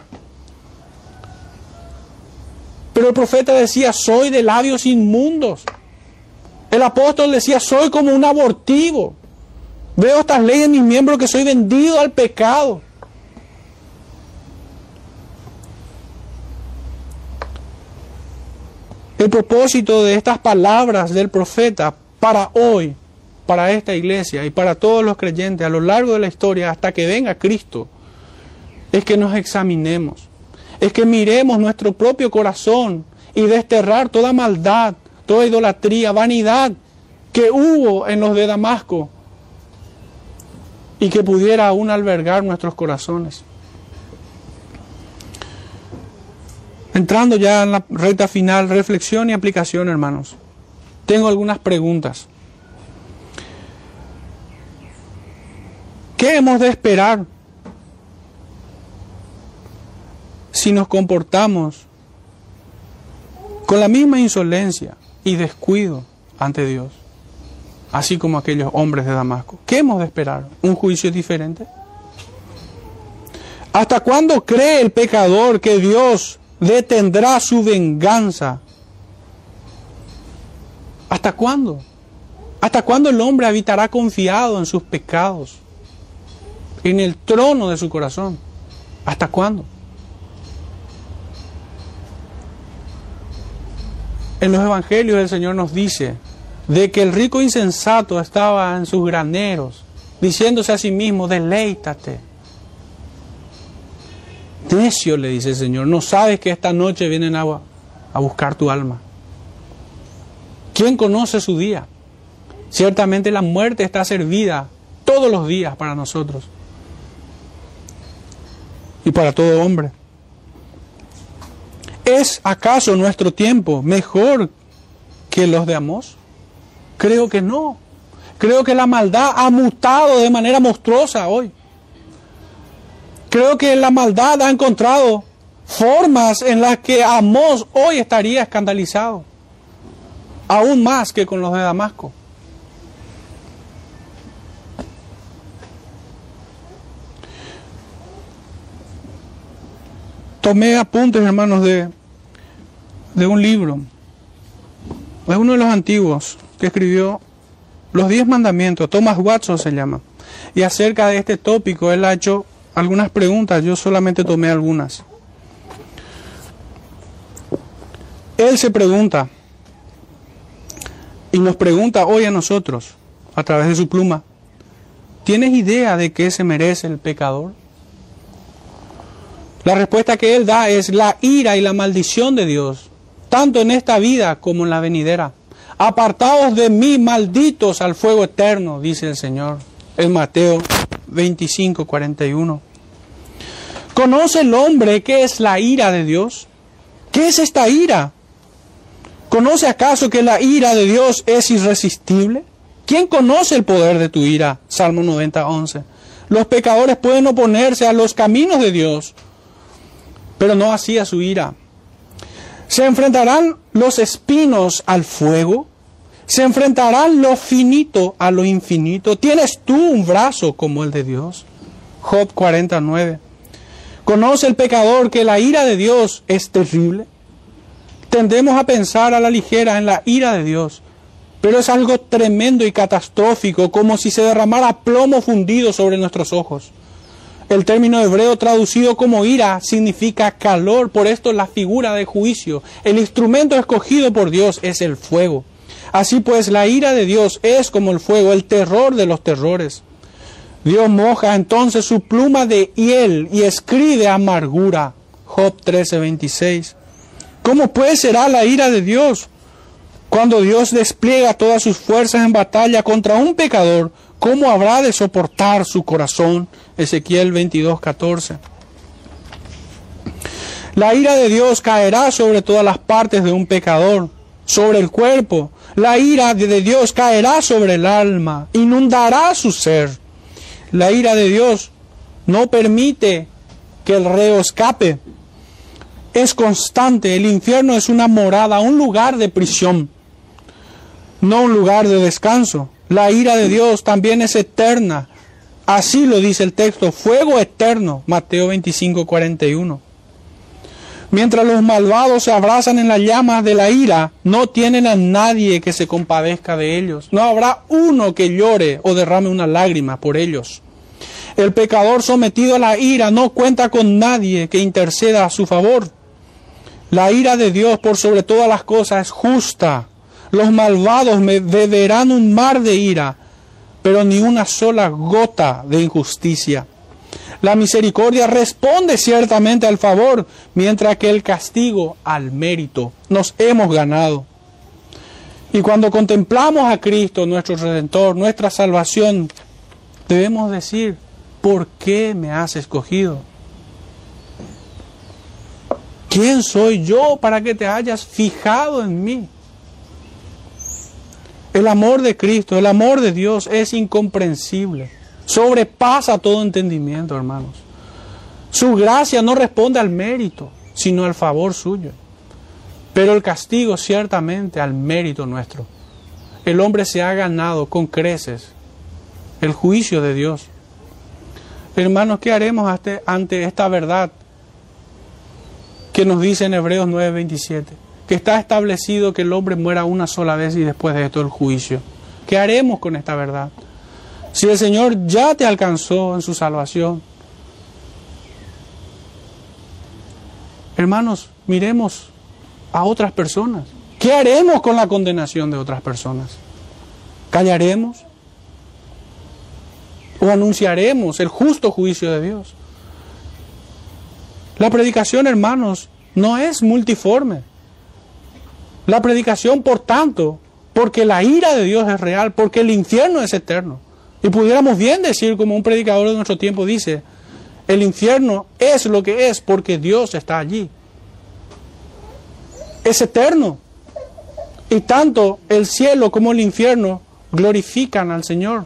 Pero el profeta decía, soy de labios inmundos. El apóstol decía, soy como un abortivo. Veo estas leyes en mis miembros que soy vendido al pecado. El propósito de estas palabras del profeta para hoy, para esta iglesia y para todos los creyentes a lo largo de la historia hasta que venga Cristo, es que nos examinemos, es que miremos nuestro propio corazón y desterrar toda maldad, toda idolatría, vanidad que hubo en los de Damasco y que pudiera aún albergar nuestros corazones. Entrando ya en la recta final, reflexión y aplicación, hermanos. Tengo algunas preguntas. ¿Qué hemos de esperar si nos comportamos con la misma insolencia y descuido ante Dios, así como aquellos hombres de Damasco? ¿Qué hemos de esperar? ¿Un juicio diferente? ¿Hasta cuándo cree el pecador que Dios detendrá su venganza. ¿Hasta cuándo? ¿Hasta cuándo el hombre habitará confiado en sus pecados? En el trono de su corazón. ¿Hasta cuándo? En los evangelios el Señor nos dice de que el rico insensato estaba en sus graneros, diciéndose a sí mismo, deleítate Necio, le dice el Señor, no sabes que esta noche vienen a, a buscar tu alma. ¿Quién conoce su día? Ciertamente la muerte está servida todos los días para nosotros y para todo hombre. ¿Es acaso nuestro tiempo mejor que los de Amós? Creo que no. Creo que la maldad ha mutado de manera monstruosa hoy. Creo que la maldad ha encontrado formas en las que Amós hoy estaría escandalizado, aún más que con los de Damasco. Tomé apuntes, hermanos, de, de un libro. Es uno de los antiguos que escribió Los Diez Mandamientos. Thomas Watson se llama. Y acerca de este tópico, él ha hecho algunas preguntas, yo solamente tomé algunas. Él se pregunta y nos pregunta hoy a nosotros, a través de su pluma, ¿tienes idea de qué se merece el pecador? La respuesta que él da es la ira y la maldición de Dios, tanto en esta vida como en la venidera. Apartados de mí, malditos al fuego eterno, dice el Señor en Mateo 25, 41. ¿Conoce el hombre qué es la ira de Dios? ¿Qué es esta ira? ¿Conoce acaso que la ira de Dios es irresistible? ¿Quién conoce el poder de tu ira? Salmo 90, 11. Los pecadores pueden oponerse a los caminos de Dios, pero no así a su ira. ¿Se enfrentarán los espinos al fuego? Se enfrentarán lo finito a lo infinito. ¿Tienes tú un brazo como el de Dios? Job 49. ¿Conoce el pecador que la ira de Dios es terrible? Tendemos a pensar a la ligera en la ira de Dios, pero es algo tremendo y catastrófico, como si se derramara plomo fundido sobre nuestros ojos. El término hebreo traducido como ira significa calor, por esto la figura de juicio. El instrumento escogido por Dios es el fuego. Así pues, la ira de Dios es como el fuego, el terror de los terrores. Dios moja entonces su pluma de hiel y escribe amargura. Job 13:26. ¿Cómo pues será la ira de Dios? Cuando Dios despliega todas sus fuerzas en batalla contra un pecador, ¿cómo habrá de soportar su corazón? Ezequiel 22:14. La ira de Dios caerá sobre todas las partes de un pecador, sobre el cuerpo, la ira de Dios caerá sobre el alma, inundará su ser. La ira de Dios no permite que el reo escape. Es constante. El infierno es una morada, un lugar de prisión, no un lugar de descanso. La ira de Dios también es eterna. Así lo dice el texto, fuego eterno, Mateo 25, 41. Mientras los malvados se abrazan en las llamas de la ira, no tienen a nadie que se compadezca de ellos. No habrá uno que llore o derrame una lágrima por ellos. El pecador sometido a la ira no cuenta con nadie que interceda a su favor. La ira de Dios por sobre todas las cosas es justa. Los malvados beberán un mar de ira, pero ni una sola gota de injusticia. La misericordia responde ciertamente al favor, mientras que el castigo al mérito. Nos hemos ganado. Y cuando contemplamos a Cristo, nuestro Redentor, nuestra salvación, debemos decir, ¿por qué me has escogido? ¿Quién soy yo para que te hayas fijado en mí? El amor de Cristo, el amor de Dios es incomprensible. Sobrepasa todo entendimiento, hermanos. Su gracia no responde al mérito, sino al favor suyo. Pero el castigo ciertamente al mérito nuestro. El hombre se ha ganado con creces el juicio de Dios. Hermanos, ¿qué haremos ante esta verdad que nos dice en Hebreos 9:27? Que está establecido que el hombre muera una sola vez y después de esto el juicio. ¿Qué haremos con esta verdad? Si el Señor ya te alcanzó en su salvación. Hermanos, miremos a otras personas. ¿Qué haremos con la condenación de otras personas? ¿Callaremos? ¿O anunciaremos el justo juicio de Dios? La predicación, hermanos, no es multiforme. La predicación, por tanto, porque la ira de Dios es real, porque el infierno es eterno. Y pudiéramos bien decir, como un predicador de nuestro tiempo dice, el infierno es lo que es porque Dios está allí. Es eterno. Y tanto el cielo como el infierno glorifican al Señor.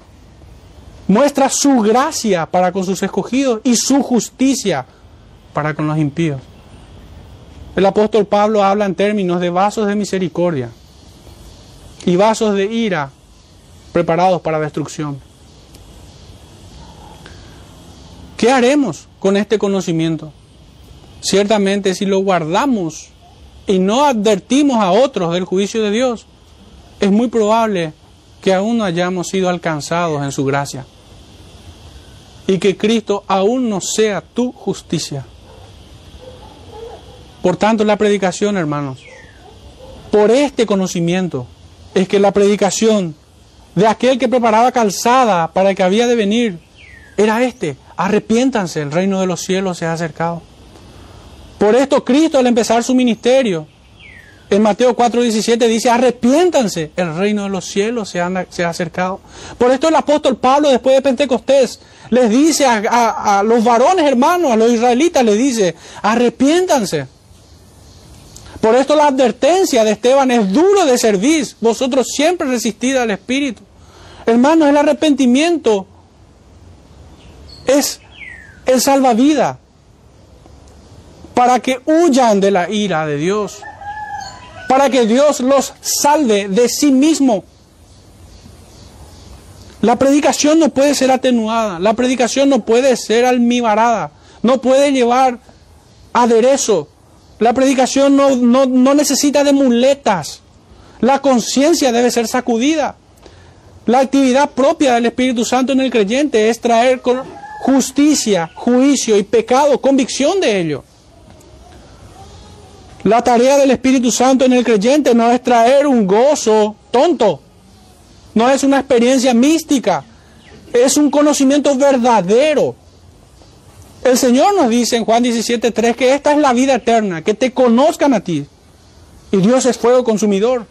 Muestra su gracia para con sus escogidos y su justicia para con los impíos. El apóstol Pablo habla en términos de vasos de misericordia y vasos de ira preparados para destrucción. ¿Qué haremos con este conocimiento? Ciertamente si lo guardamos y no advertimos a otros del juicio de Dios, es muy probable que aún no hayamos sido alcanzados en su gracia y que Cristo aún no sea tu justicia. Por tanto, la predicación, hermanos, por este conocimiento, es que la predicación de aquel que preparaba calzada para el que había de venir era este, arrepiéntanse, el reino de los cielos se ha acercado. Por esto Cristo al empezar su ministerio, en Mateo 4:17 dice, arrepiéntanse, el reino de los cielos se ha, se ha, acercado. Por esto el apóstol Pablo después de Pentecostés les dice a, a los varones hermanos, a los israelitas, les dice, arrepiéntanse. Por esto la advertencia de Esteban es duro de servir. Vosotros siempre resistid al Espíritu. Hermanos, el arrepentimiento es el salvavidas para que huyan de la ira de Dios, para que Dios los salve de sí mismo. La predicación no puede ser atenuada, la predicación no puede ser almibarada, no puede llevar aderezo. La predicación no, no, no necesita de muletas. La conciencia debe ser sacudida. La actividad propia del Espíritu Santo en el creyente es traer justicia, juicio y pecado, convicción de ello. La tarea del Espíritu Santo en el creyente no es traer un gozo tonto, no es una experiencia mística, es un conocimiento verdadero. El Señor nos dice en Juan 17:3 que esta es la vida eterna, que te conozcan a ti. Y Dios es fuego consumidor.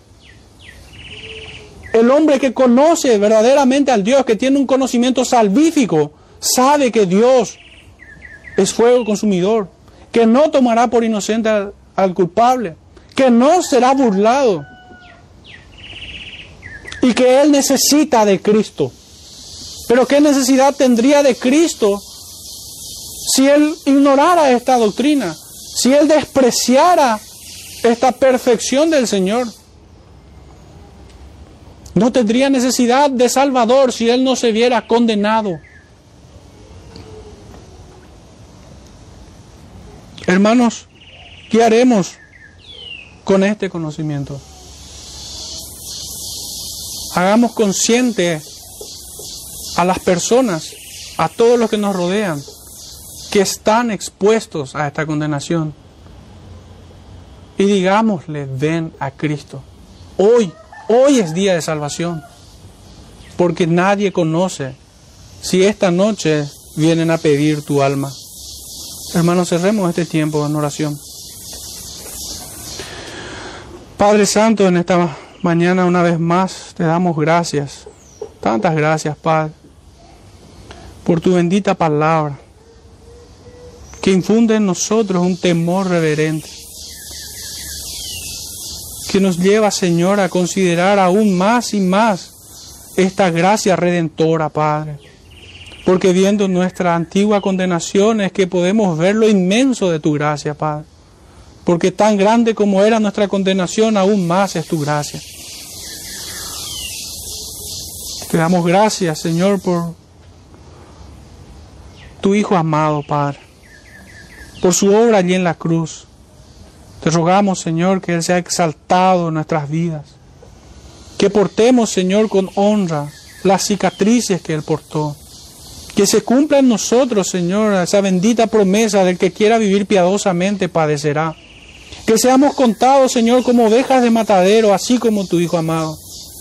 El hombre que conoce verdaderamente al Dios, que tiene un conocimiento salvífico, sabe que Dios es fuego consumidor, que no tomará por inocente al, culpable, que no será burlado y que Él necesita de Cristo. Pero ¿qué necesidad tendría de Cristo si Él ignorara esta doctrina? Si Él despreciara esta perfección del Señor. No tendría necesidad de Salvador si Él no se viera condenado. Hermanos, ¿Qué haremos con este conocimiento? Hagamos consciente a las personas, a todos los que nos rodean, que están expuestos a esta condenación. Y digámosle, ven a Cristo. Hoy, hoy es día de salvación. Porque nadie conoce si esta noche vienen a pedir tu alma. Hermanos, cerremos este tiempo en oración. Padre Santo, en esta mañana una vez más te damos gracias. Tantas gracias, Padre, por tu bendita palabra, que infunde en nosotros un temor reverente, que nos lleva, Señor, a considerar aún más y más esta gracia redentora, Padre porque viendo nuestra antigua condenación es que podemos ver lo inmenso de tu gracia, Padre. Porque tan grande como era nuestra condenación, aún más es tu gracia. Te damos gracias, Señor, por tu Hijo amado, Padre, por su obra allí en la cruz. Te rogamos, Señor, que Él sea exaltado en nuestras vidas. Que portemos, Señor, con honra las cicatrices que Él portó que se cumpla en nosotros, Señor, esa bendita promesa del que quiera vivir piadosamente padecerá. Que seamos contados, Señor, como ovejas de matadero, así como tu Hijo amado.